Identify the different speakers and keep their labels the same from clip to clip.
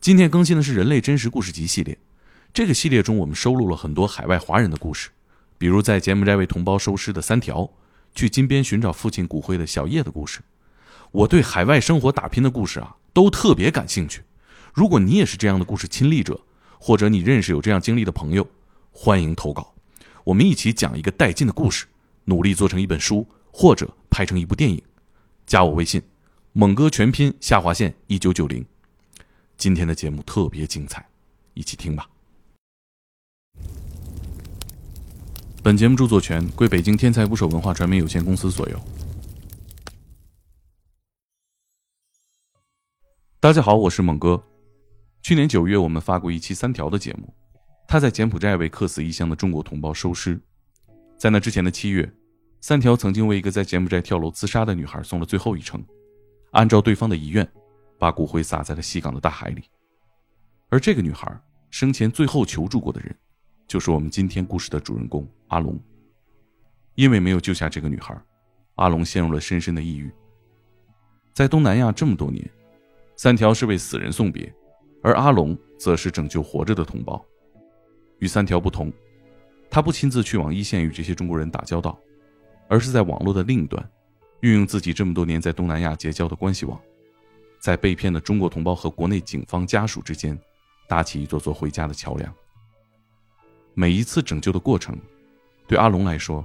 Speaker 1: 今天更新的是《人类真实故事集》系列。这个系列中，我们收录了很多海外华人的故事，比如在柬埔寨为同胞收尸的三条，去金边寻找父亲骨灰的小叶的故事。我对海外生活打拼的故事啊，都特别感兴趣。如果你也是这样的故事亲历者，或者你认识有这样经历的朋友，欢迎投稿。我们一起讲一个带劲的故事，努力做成一本书，或者拍成一部电影。加我微信，猛哥全拼下划线一九九零。今天的节目特别精彩，一起听吧。本节目著作权归北京天才捕手文化传媒有限公司所有。大家好，我是猛哥。去年九月，我们发过一期三条的节目，他在柬埔寨为客死异乡的中国同胞收尸。在那之前的七月，三条曾经为一个在柬埔寨跳楼自杀的女孩送了最后一程，按照对方的遗愿。把骨灰撒在了西港的大海里，而这个女孩生前最后求助过的人，就是我们今天故事的主人公阿龙。因为没有救下这个女孩，阿龙陷入了深深的抑郁。在东南亚这么多年，三条是为死人送别，而阿龙则是拯救活着的同胞。与三条不同，他不亲自去往一线与这些中国人打交道，而是在网络的另一端，运用自己这么多年在东南亚结交的关系网。在被骗的中国同胞和国内警方家属之间，搭起一座座回家的桥梁。每一次拯救的过程，对阿龙来说，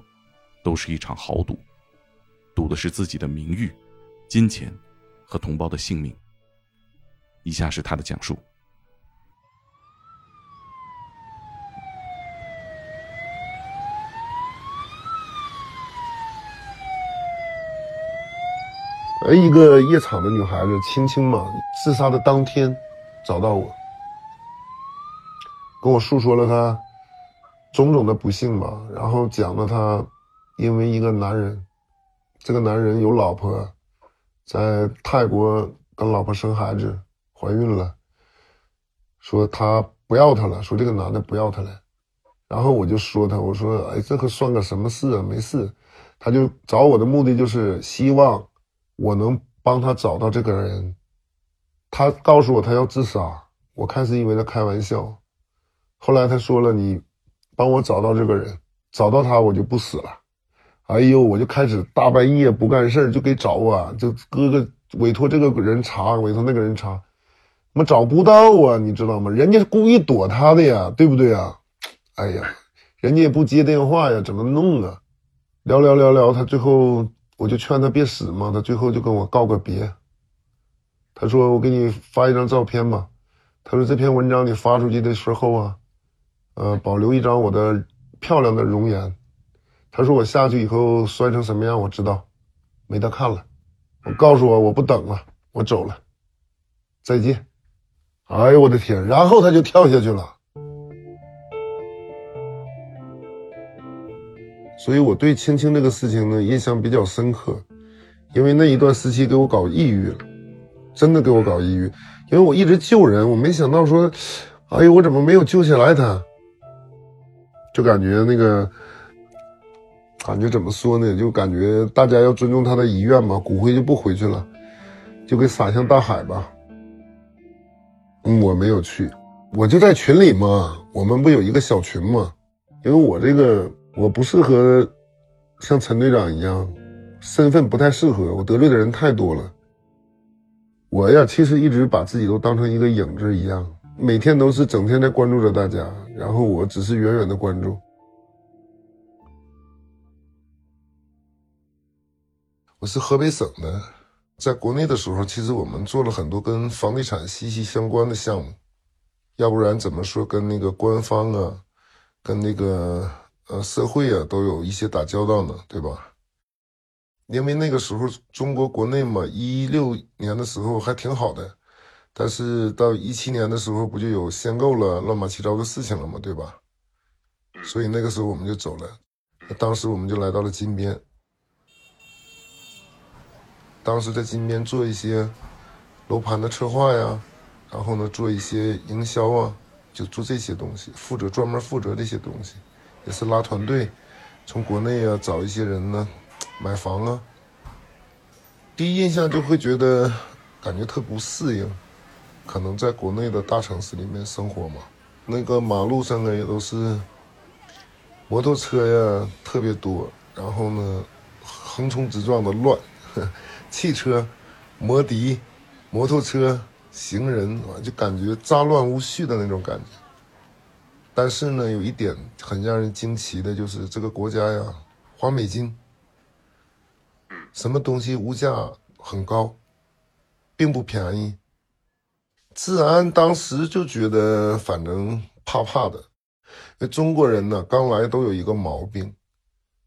Speaker 1: 都是一场豪赌，赌的是自己的名誉、金钱和同胞的性命。以下是他的讲述。
Speaker 2: 而一个夜场的女孩子，青青嘛，自杀的当天找到我，跟我诉说了她种种的不幸吧，然后讲了她因为一个男人，这个男人有老婆，在泰国跟老婆生孩子，怀孕了，说他不要她了，说这个男的不要她了，然后我就说他，我说哎，这可算个什么事啊？没事，他就找我的目的就是希望。我能帮他找到这个人，他告诉我他要自杀，我开始以为他开玩笑，后来他说了你帮我找到这个人，找到他我就不死了。哎呦，我就开始大半夜不干事就给找啊，就哥哥委托这个人查，委托那个人查，我找不到啊，你知道吗？人家是故意躲他的呀，对不对啊？哎呀，人家也不接电话呀，怎么弄啊？聊聊聊聊，他最后。我就劝他别死嘛，他最后就跟我告个别。他说：“我给你发一张照片吧。”他说：“这篇文章你发出去的时候啊，呃，保留一张我的漂亮的容颜。”他说：“我下去以后摔成什么样，我知道，没得看了。我告诉我我不等了，我走了，再见。”哎呦我的天！然后他就跳下去了。所以我对青青这个事情呢印象比较深刻，因为那一段时期给我搞抑郁了，真的给我搞抑郁。因为我一直救人，我没想到说，哎呦，我怎么没有救下来他？就感觉那个，感觉怎么说呢？就感觉大家要尊重他的遗愿嘛，骨灰就不回去了，就给撒向大海吧。嗯，我没有去，我就在群里嘛，我们不有一个小群嘛，因为我这个。我不适合像陈队长一样，身份不太适合。我得罪的人太多了。我呀，其实一直把自己都当成一个影子一样，每天都是整天在关注着大家，然后我只是远远的关注。我是河北省的，在国内的时候，其实我们做了很多跟房地产息息相关的项目，要不然怎么说跟那个官方啊，跟那个。呃，社会啊，都有一些打交道呢，对吧？因为那个时候中国国内嘛，一六年的时候还挺好的，但是到一七年的时候，不就有限购了、乱七八糟的事情了嘛，对吧？所以那个时候我们就走了。当时我们就来到了金边，当时在金边做一些楼盘的策划呀，然后呢，做一些营销啊，就做这些东西，负责专门负责这些东西。也是拉团队，从国内啊找一些人呢，买房啊。第一印象就会觉得感觉特不适应，可能在国内的大城市里面生活嘛，那个马路上呢也都是摩托车呀特别多，然后呢横冲直撞的乱，汽车、摩的、摩托车、行人，就感觉杂乱无序的那种感觉。但是呢，有一点很让人惊奇的就是这个国家呀，花美金，什么东西物价很高。并不便宜，治安当时就觉得反正怕怕的。那中国人呢，刚来都有一个毛病，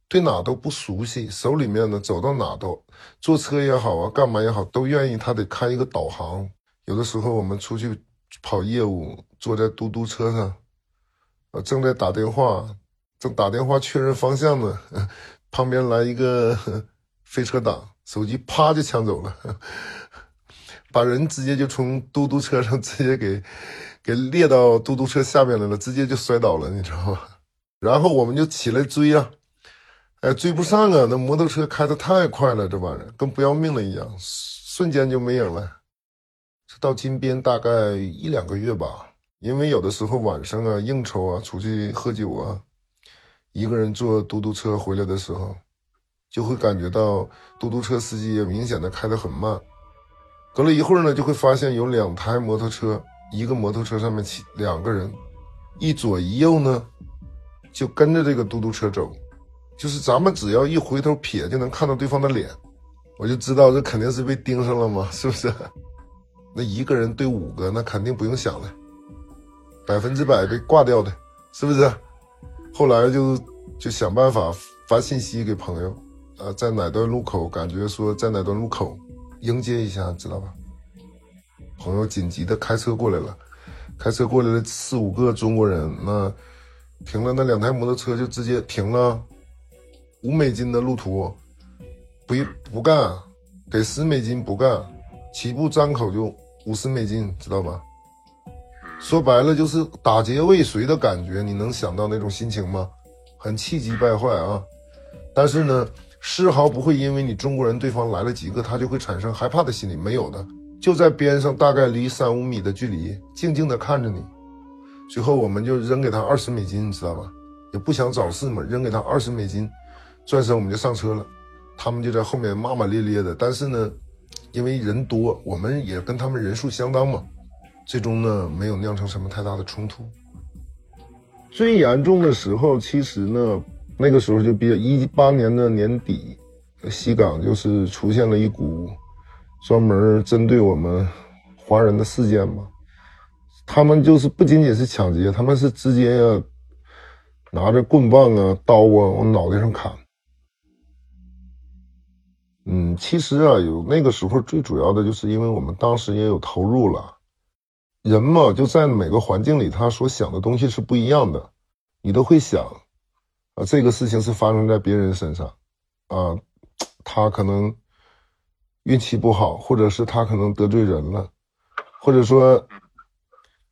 Speaker 2: 对哪都不熟悉，手里面呢走到哪都坐车也好啊，干嘛也好，都愿意他得开一个导航。有的时候我们出去跑业务，坐在嘟嘟车上，我，正在打电话，正打电话确认方向呢，旁边来一个 飞车党，手机啪就抢走了。把人直接就从嘟嘟车上直接给给列到嘟嘟车下面来了，直接就摔倒了，你知道吧？然后我们就起来追啊，哎，追不上啊！那摩托车开的太快了，这玩意儿跟不要命了一样，瞬间就没影了。这到金边大概一两个月吧，因为有的时候晚上啊应酬啊出去喝酒啊，一个人坐嘟嘟车回来的时候，就会感觉到嘟嘟车司机也明显的开得很慢。隔了一会儿呢，就会发现有两台摩托车，一个摩托车上面骑两个人，一左一右呢，就跟着这个嘟嘟车走，就是咱们只要一回头瞥就能看到对方的脸，我就知道这肯定是被盯上了嘛，是不是？那一个人对五个，那肯定不用想了，百分之百被挂掉的，是不是？后来就就想办法发信息给朋友，啊，在哪段路口，感觉说在哪段路口。迎接一下，知道吧？朋友紧急的开车过来了，开车过来了四五个中国人，那停了那两台摩托车就直接停了，五美金的路途，不不干，给十美金不干，起步张口就五十美金，知道吧？说白了就是打劫未遂的感觉，你能想到那种心情吗？很气急败坏啊！但是呢。丝毫不会因为你中国人对方来了几个，他就会产生害怕的心理，没有的，就在边上大概离三五米的距离，静静的看着你。最后我们就扔给他二十美金，你知道吧？也不想找事嘛，扔给他二十美金，转身我们就上车了。他们就在后面骂骂咧咧的，但是呢，因为人多，我们也跟他们人数相当嘛，最终呢没有酿成什么太大的冲突。最严重的时候，其实呢。那个时候就比较一八年的年底，西港就是出现了一股专门针对我们华人的事件嘛。他们就是不仅仅是抢劫，他们是直接要拿着棍棒啊、刀啊往脑袋上砍。嗯，其实啊，有那个时候最主要的就是因为我们当时也有投入了。人嘛，就在每个环境里，他所想的东西是不一样的，你都会想。啊，这个事情是发生在别人身上，啊，他可能运气不好，或者是他可能得罪人了，或者说，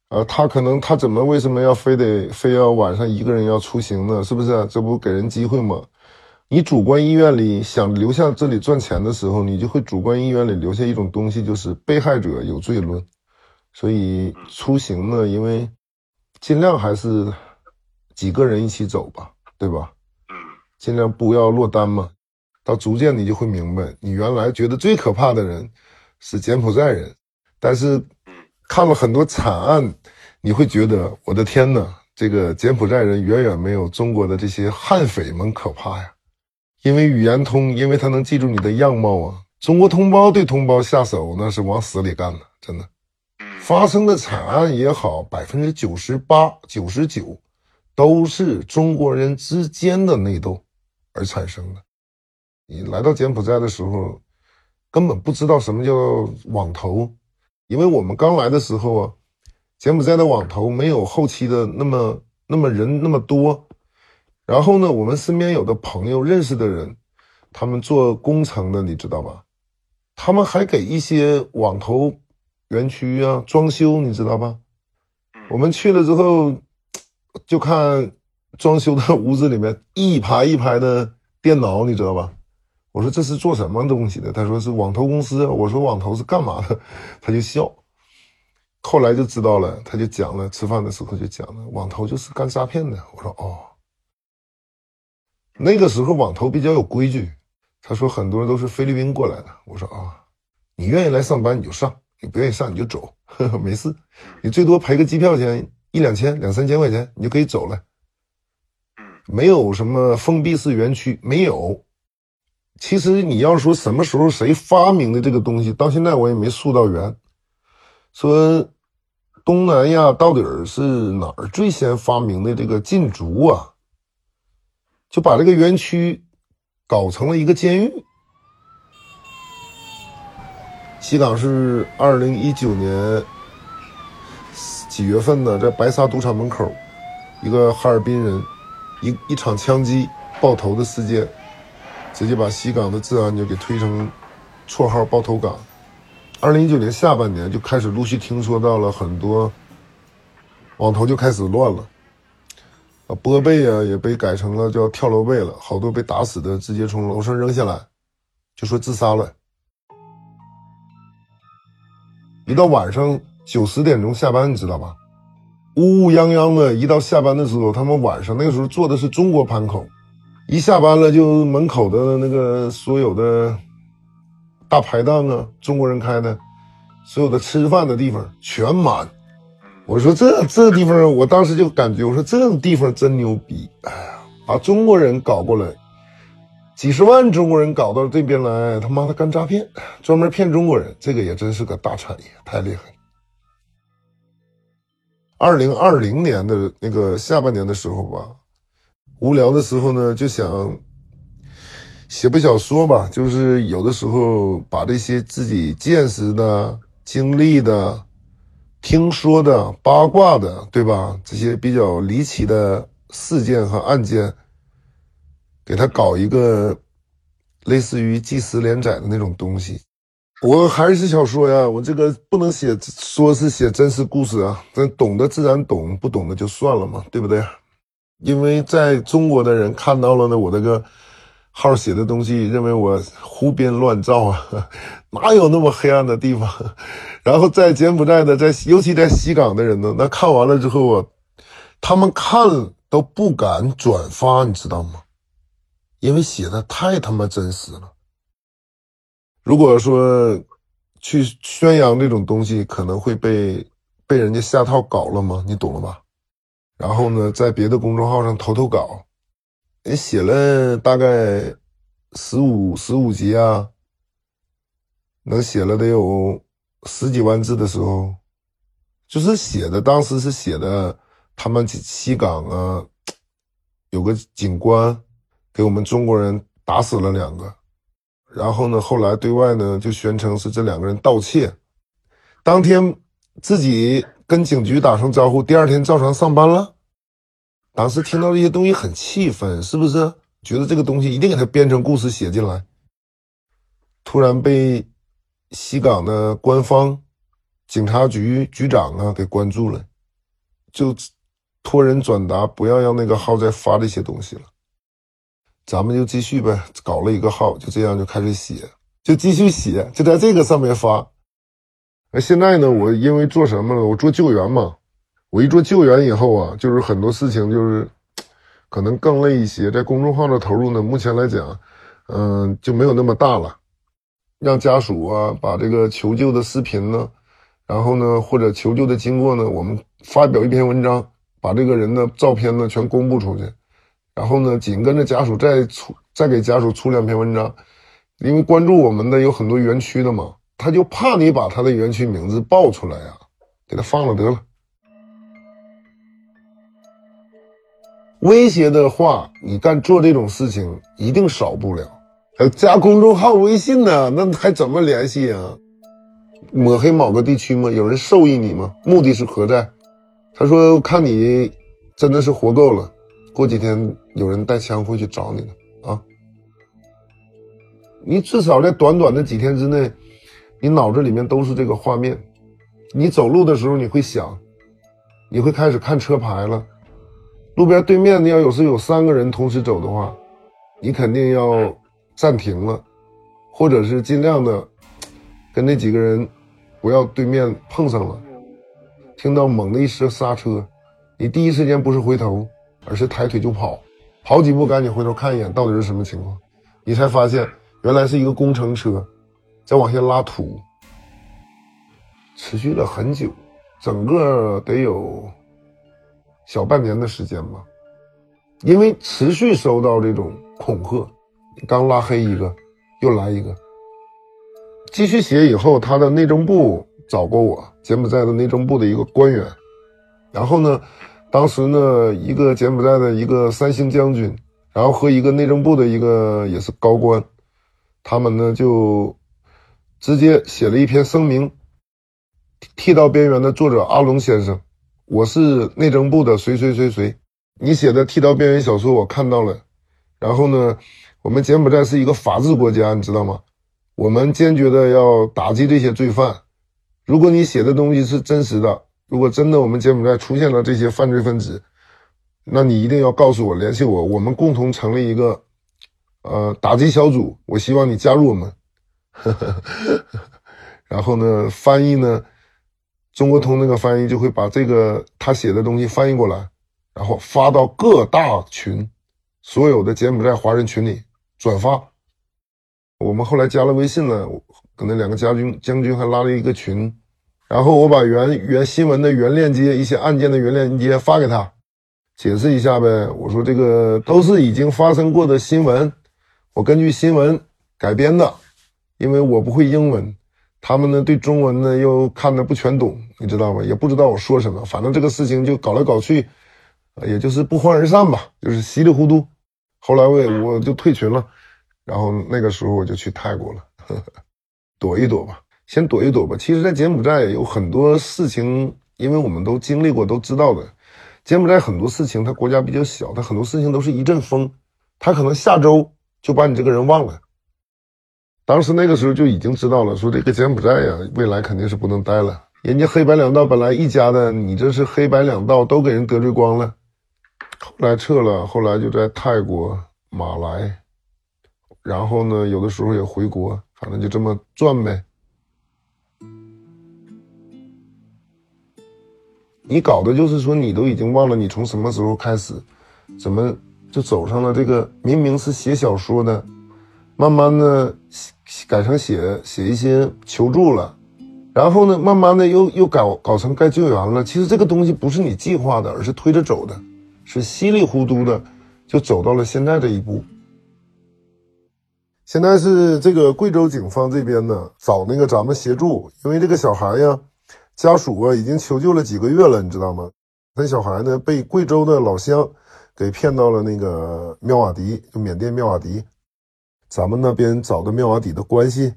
Speaker 2: 啊，他可能他怎么为什么要非得非要晚上一个人要出行呢？是不是？这不给人机会吗？你主观意愿里想留下这里赚钱的时候，你就会主观意愿里留下一种东西，就是被害者有罪论。所以出行呢，因为尽量还是几个人一起走吧。对吧？嗯，尽量不要落单嘛。到逐渐你就会明白，你原来觉得最可怕的人是柬埔寨人，但是看了很多惨案，你会觉得我的天哪，这个柬埔寨人远远没有中国的这些悍匪们可怕呀。因为语言通，因为他能记住你的样貌啊。中国同胞对同胞下手那是往死里干的，真的。发生的惨案也好，百分之九十八、九十九。都是中国人之间的内斗而产生的。你来到柬埔寨的时候，根本不知道什么叫网投，因为我们刚来的时候啊，柬埔寨的网投没有后期的那么那么人那么多。然后呢，我们身边有的朋友认识的人，他们做工程的，你知道吧？他们还给一些网投园区啊装修，你知道吧？我们去了之后。就看装修的屋子里面一排一排的电脑，你知道吧？我说这是做什么东西的？他说是网投公司。我说网投是干嘛的？他就笑。后来就知道了，他就讲了，吃饭的时候就讲了，网投就是干诈骗的。我说哦，那个时候网投比较有规矩。他说很多人都是菲律宾过来的。我说啊，你愿意来上班你就上，你不愿意上你就走，呵呵，没事，你最多赔个机票钱一两千两三千块钱，你就可以走了。没有什么封闭式园区，没有。其实你要说什么时候谁发明的这个东西，到现在我也没溯到源。说东南亚到底是哪儿最先发明的这个禁足啊？就把这个园区搞成了一个监狱。西港是二零一九年几月份呢？在白沙赌场门口，一个哈尔滨人一一场枪击爆头的事件。直接把西港的治安就给推成绰号“爆头港”。二零一九年下半年就开始陆续听说到了很多网头就开始乱了，啊，波背啊也被改成了叫跳楼背了，好多被打死的直接从楼上扔下来，就说自杀了。一到晚上九十点钟下班，你知道吧？乌乌泱泱的，一到下班的时候，他们晚上那个时候做的是中国盘口。一下班了，就门口的那个所有的大排档啊，中国人开的，所有的吃饭的地方全满。我说这这地方，我当时就感觉，我说这种地方真牛逼！哎呀，把中国人搞过来，几十万中国人搞到这边来，他妈的干诈骗，专门骗中国人，这个也真是个大产业，太厉害。二零二零年的那个下半年的时候吧。无聊的时候呢，就想写部小说吧。就是有的时候把这些自己见识的、经历的、听说的、八卦的，对吧？这些比较离奇的事件和案件，给他搞一个类似于纪实连载的那种东西。我还是小说呀，我这个不能写，说是写真实故事啊。咱懂的自然懂，不懂的就算了嘛，对不对？因为在中国的人看到了呢，我这个号写的东西，认为我胡编乱造啊，哪有那么黑暗的地方？然后在柬埔寨的，在尤其在西港的人呢，那看完了之后啊，他们看都不敢转发，你知道吗？因为写的太他妈真实了。如果说去宣扬这种东西，可能会被被人家下套搞了吗？你懂了吧？然后呢，在别的公众号上投投稿，也写了大概十五十五集啊，能写了得有十几万字的时候，就是写的，当时是写的他们西港啊，有个警官给我们中国人打死了两个，然后呢，后来对外呢就宣称是这两个人盗窃，当天自己。跟警局打声招呼，第二天照常上班了。当时听到这些东西很气愤，是不是？觉得这个东西一定给他编成故事写进来。突然被西港的官方警察局局长啊给关注了，就托人转达，不要让那个号再发这些东西了。咱们就继续呗，搞了一个号，就这样就开始写，就继续写，就在这个上面发。那现在呢？我因为做什么了？我做救援嘛。我一做救援以后啊，就是很多事情就是可能更累一些。在公众号的投入呢，目前来讲，嗯，就没有那么大了。让家属啊把这个求救的视频呢，然后呢或者求救的经过呢，我们发表一篇文章，把这个人的照片呢全公布出去。然后呢，紧跟着家属再出再给家属出两篇文章，因为关注我们的有很多园区的嘛。他就怕你把他的园区名字报出来呀，给他放了得了。威胁的话，你干做这种事情一定少不了。还加公众号微信呢，那还怎么联系啊？抹黑某个地区吗？有人授意你吗？目的是何在？他说看你真的是活够了，过几天有人带枪会去找你的啊。你至少在短短的几天之内。你脑子里面都是这个画面，你走路的时候你会想，你会开始看车牌了。路边对面你要有时有三个人同时走的话，你肯定要暂停了，或者是尽量的跟那几个人不要对面碰上了。听到猛的一声刹车，你第一时间不是回头，而是抬腿就跑，跑几步赶紧回头看一眼到底是什么情况，你才发现原来是一个工程车在往下拉土，持续了很久，整个得有小半年的时间吧，因为持续收到这种恐吓，刚拉黑一个，又来一个。继续写以后，他的内政部找过我，柬埔寨的内政部的一个官员，然后呢，当时呢，一个柬埔寨的一个三星将军，然后和一个内政部的一个也是高官，他们呢就直接写了一篇声明，《剃刀边缘》的作者阿龙先生，我是内政部的谁谁谁谁，你写的《剃刀边缘》小说我看到了，然后呢，我们柬埔寨是一个法治国家，你知道吗？我们坚决的要打击这些罪犯。如果你写的东西是真实的，如果真的我们柬埔寨出现了这些犯罪分子，那你一定要告诉我，联系我，我们共同成立一个呃打击小组。我希望你加入我们。然后呢，翻译呢，中国通那个翻译就会把这个他写的东西翻译过来，然后发到各大群，所有的柬埔寨华人群里转发。我们后来加了微信了，跟那两个将军将军还拉了一个群，然后我把原原新闻的原链接、一些案件的原链接发给他，解释一下呗。我说这个都是已经发生过的新闻，我根据新闻改编的，因为我不会英文，他们呢对中文呢又看的不全懂，你知道吧？也不知道我说什么，反正这个事情就搞来搞去，也就是不欢而散吧，就是稀里糊涂。后来我也我就退群了。然后那个时候我就去泰国了，呵呵躲一躲吧，先躲一躲吧。其实，在柬埔寨有很多事情，因为我们都经历过，都知道的。柬埔寨很多事情，它国家比较小，它很多事情都是一阵风，它可能下周就把你这个人忘了。当时那个时候就已经知道了，说这个柬埔寨呀，未来肯定是不能待了。人家黑白两道本来一家的，你这是黑白两道都给人得罪光了。后来撤了，后来就在泰国、马来。然后呢，有的时候也回国，反正就这么转呗。你搞的就是说，你都已经忘了你从什么时候开始，怎么就走上了这个明明是写小说的，慢慢的改成写写一些求助了，然后呢，慢慢的又又搞搞成该救援了。其实这个东西不是你计划的，而是推着走的，是稀里糊涂的就走到了现在这一步。现在是这个贵州警方这边呢，找那个咱们协助，因为这个小孩呀，家属啊已经求救了几个月了，你知道吗？那小孩呢被贵州的老乡给骗到了那个妙瓦迪，就缅甸妙瓦迪。咱们那边找的妙瓦底的关系，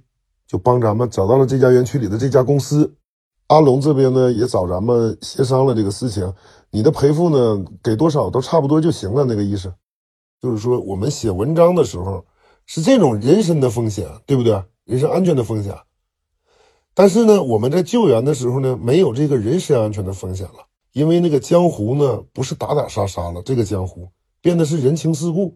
Speaker 2: 就帮咱们找到了这家园区里的这家公司。阿龙这边呢也找咱们协商了这个事情，你的赔付呢给多少都差不多就行了，那个意思，就是说我们写文章的时候。是这种人身的风险，对不对？人身安全的风险。但是呢，我们在救援的时候呢，没有这个人身安全的风险了，因为那个江湖呢，不是打打杀杀了，这个江湖变得是人情世故。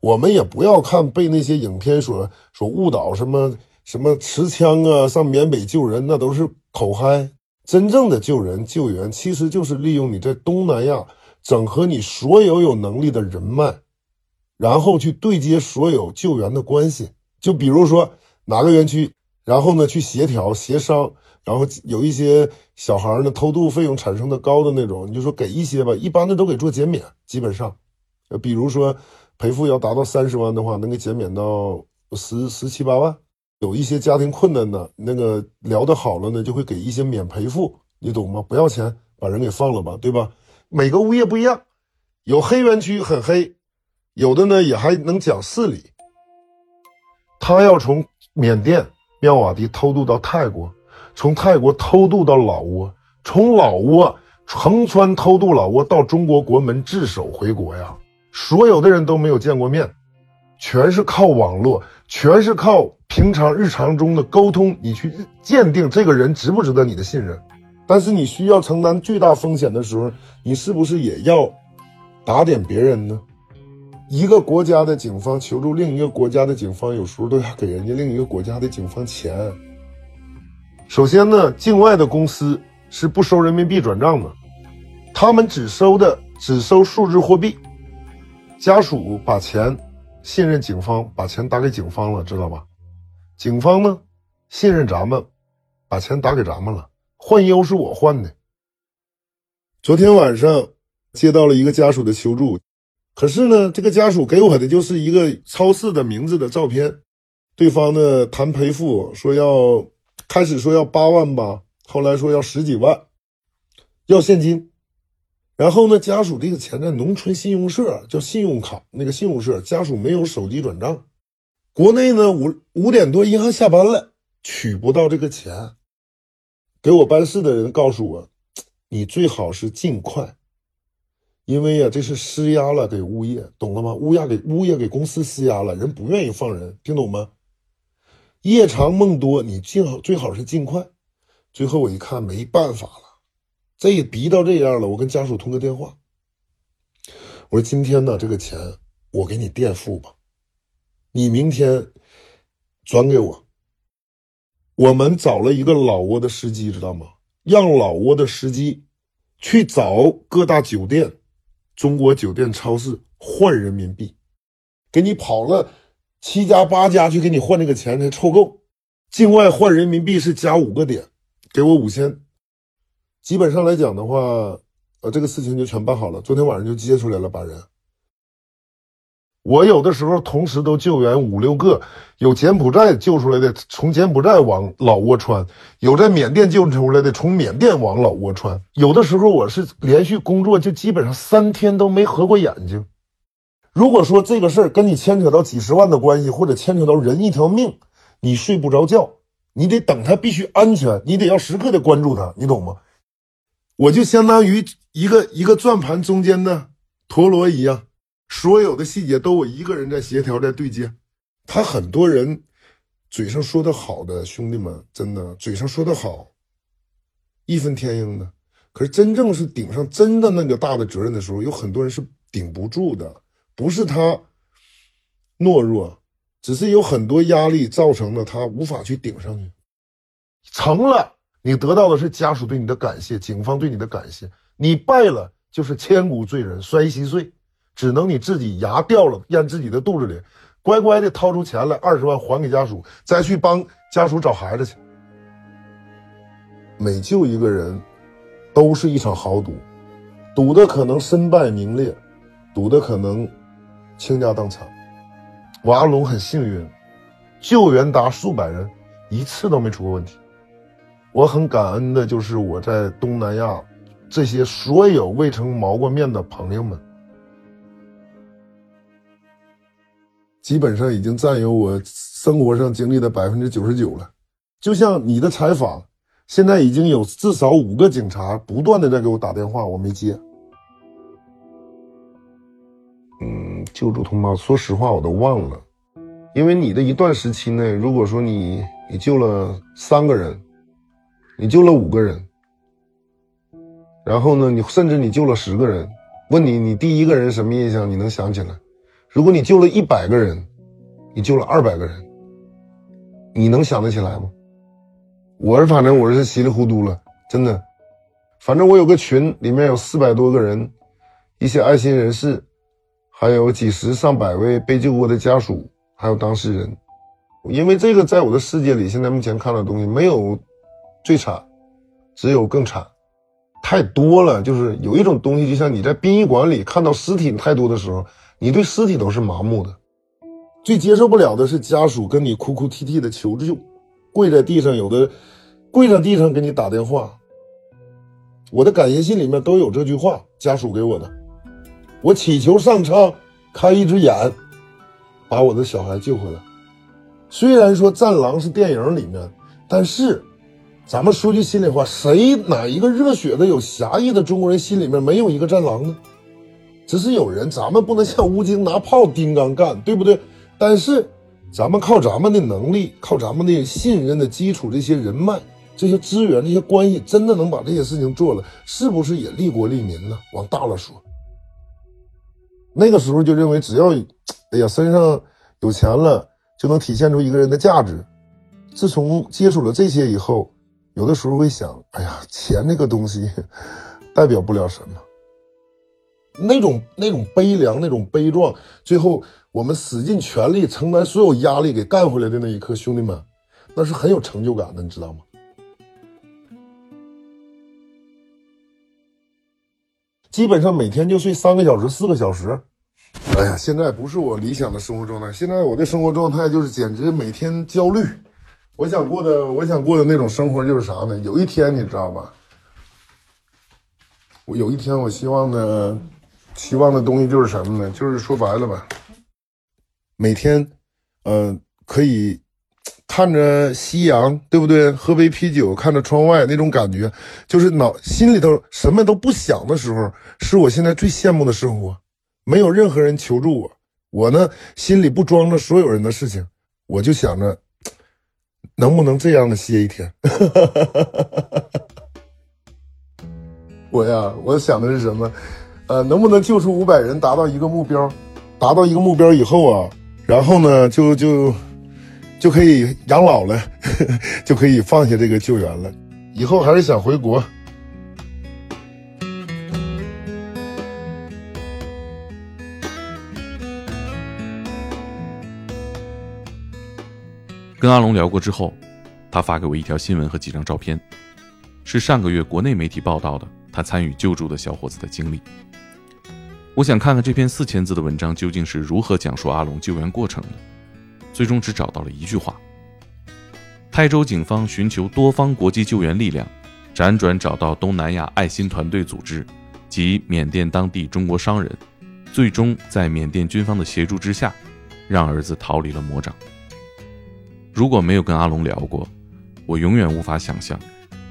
Speaker 2: 我们也不要看被那些影片所所误导，什么什么持枪啊，上缅北救人，那都是口嗨。真正的救人救援，其实就是利用你在东南亚整合你所有有能力的人脉。然后去对接所有救援的关系，就比如说哪个园区，然后呢去协调协商，然后有一些小孩呢偷渡费用产生的高的那种，你就说给一些吧，一般的都给做减免，基本上，呃，比如说赔付要达到三十万的话，能给减免到十十七八万。有一些家庭困难的，那个聊得好了呢，就会给一些免赔付，你懂吗？不要钱，把人给放了吧，对吧？每个物业不一样，有黑园区很黑。有的呢也还能讲事理。他要从缅甸妙瓦迪偷渡到泰国，从泰国偷渡到老挝，从老挝横穿偷渡老挝到中国国门自首回国呀！所有的人都没有见过面，全是靠网络，全是靠平常日常中的沟通，你去鉴定这个人值不值得你的信任。但是你需要承担巨大风险的时候，你是不是也要打点别人呢？一个国家的警方求助另一个国家的警方，有时候都要给人家另一个国家的警方钱。首先呢，境外的公司是不收人民币转账的，他们只收的只收数字货币。家属把钱信任警方，把钱打给警方了，知道吧？警方呢信任咱们，把钱打给咱们了。换优是我换的。昨天晚上接到了一个家属的求助，可是呢，这个家属给我的就是一个超市的名字的照片。对方呢谈赔付，说要开始说要八万吧。后来说要十几万，要现金，然后呢，家属这个钱在农村信用社叫信用卡，那个信用社家属没有手机转账，国内呢五五点多银行下班了，取不到这个钱，给我办事的人告诉我，你最好是尽快，因为呀这是施压了给物业，懂了吗？物业给物业给公司施压了，人不愿意放人，听懂吗？夜长梦多，你最好最好是尽快。最后我一看没办法了，这也逼到这样了，我跟家属通个电话，我说今天呢这个钱我给你垫付吧，你明天转给我。我们找了一个老挝的司机，知道吗？让老挝的司机去找各大酒店、中国酒店、超市换人民币，给你跑了七家八家去给你换这个钱才凑够。境外换人民币是加五个点。给我五千，基本上来讲的话，呃，这个事情就全办好了。昨天晚上就接出来了，把人。我有的时候同时都救援五六个，有柬埔寨救出来的，从柬埔寨往老挝穿；有在缅甸救出来的，从缅甸往老挝穿。有的时候我是连续工作，就基本上三天都没合过眼睛。如果说这个事儿跟你牵扯到几十万的关系，或者牵扯到人一条命，你睡不着觉。你得等他必须安全，你得要时刻的关注他，你懂吗？我就相当于一个一个转盘中间的陀螺一样，所有的细节都我一个人在协调在对接。他很多人嘴上说的好的兄弟们，真的嘴上说的好，义愤填膺的，可是真正是顶上真的那个大的责任的时候，有很多人是顶不住的，不是他懦弱。只是有很多压力造成了他无法去顶上去，成了，你得到的是家属对你的感谢，警方对你的感谢；你败了，就是千古罪人，摔稀碎，只能你自己牙掉了咽自己的肚子里，乖乖的掏出钱来二十万还给家属，再去帮家属找孩子去。每救一个人，都是一场豪赌，赌的可能身败名裂，赌的可能倾家荡产。我阿龙很幸运，救援达数百人，一次都没出过问题。我很感恩的就是我在东南亚这些所有未曾谋过面的朋友们，基本上已经占有我生活上经历的百分之九十九了。就像你的采访，现在已经有至少五个警察不断的在给我打电话，我没接。嗯救助通报，说实话我都忘了，因为你的一段时期内，如果说你你救了三个人，你救了五个人，然后呢，你甚至你救了十个人，问你你第一个人什么印象？你能想起来？如果你救了一百个人，你救了二百个人，你能想得起来吗？我是反正我是稀里糊涂了，真的，反正我有个群，里面有四百多个人，一些爱心人士。还有几十上百位被救过的家属，还有当事人，因为这个在我的世界里，现在目前看到的东西没有最惨，只有更惨，太多了。就是有一种东西，就像你在殡仪馆里看到尸体太多的时候，你对尸体都是麻木的。最接受不了的是家属跟你哭哭啼啼的求救，跪在地上，有的跪在地上给你打电话。我的感谢信里面都有这句话，家属给我的。我祈求上苍开一只眼，把我的小孩救回来。虽然说《战狼》是电影里面，但是咱们说句心里话，谁哪一个热血的、有侠义的中国人心里面没有一个战狼呢？只是有人，咱们不能像吴京拿炮钉刚干，对不对？但是咱们靠咱们的能力，靠咱们的信任的基础，这些人脉、这些资源、这些关系，真的能把这些事情做了，是不是也利国利民呢？往大了说。那个时候就认为，只要，哎呀，身上有钱了，就能体现出一个人的价值。自从接触了这些以后，有的时候会想，哎呀，钱这个东西 代表不了什么。那种那种悲凉，那种悲壮，最后我们使尽全力承担所有压力给干回来的那一刻，兄弟们，那是很有成就感的，你知道吗？基本上每天就睡三个小时、四个小时。哎呀，现在不是我理想的生活状态，现在我的生活状态就是简直每天焦虑。我想过的，我想过的那种生活就是啥呢？有一天，你知道吗？我有一天，我希望呢。期望的东西就是什么呢？就是说白了吧，每天，呃，可以看着夕阳，对不对？喝杯啤酒，看着窗外那种感觉，就是脑心里头什么都不想的时候，是我现在最羡慕的生活。没有任何人求助我，我呢心里不装着所有人的事情，我就想着能不能这样的歇一天。我呀，我想的是什么？呃，能不能救出五百人，达到一个目标？达到一个目标以后啊，然后呢，就就就可以养老了，就可以放下这个救援了。以后还是想回国。
Speaker 1: 跟阿龙聊过之后，他发给我一条新闻和几张照片，是上个月国内媒体报道的他参与救助的小伙子的经历。我想看看这篇四千字的文章究竟是如何讲述阿龙救援过程的。最终只找到了一句话：泰州警方寻求多方国际救援力量，辗转找到东南亚爱心团队组织及缅甸当地中国商人，最终在缅甸军方的协助之下，让儿子逃离了魔掌。如果没有跟阿龙聊过，我永远无法想象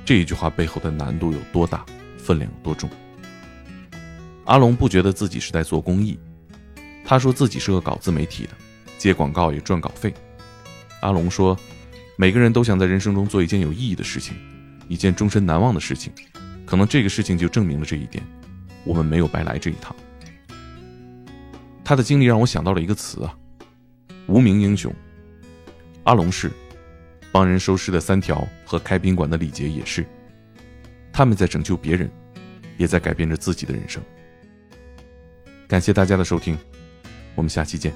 Speaker 1: 这一句话背后的难度有多大，分量有多重。阿龙不觉得自己是在做公益，他说自己是个搞自媒体的，接广告也赚稿费。阿龙说，每个人都想在人生中做一件有意义的事情，一件终身难忘的事情，可能这个事情就证明了这一点，我们没有白来这一趟。他的经历让我想到了一个词啊，无名英雄。阿龙是，帮人收尸的三条和开宾馆的李杰也是，他们在拯救别人，也在改变着自己的人生。感谢大家的收听，我们下期见。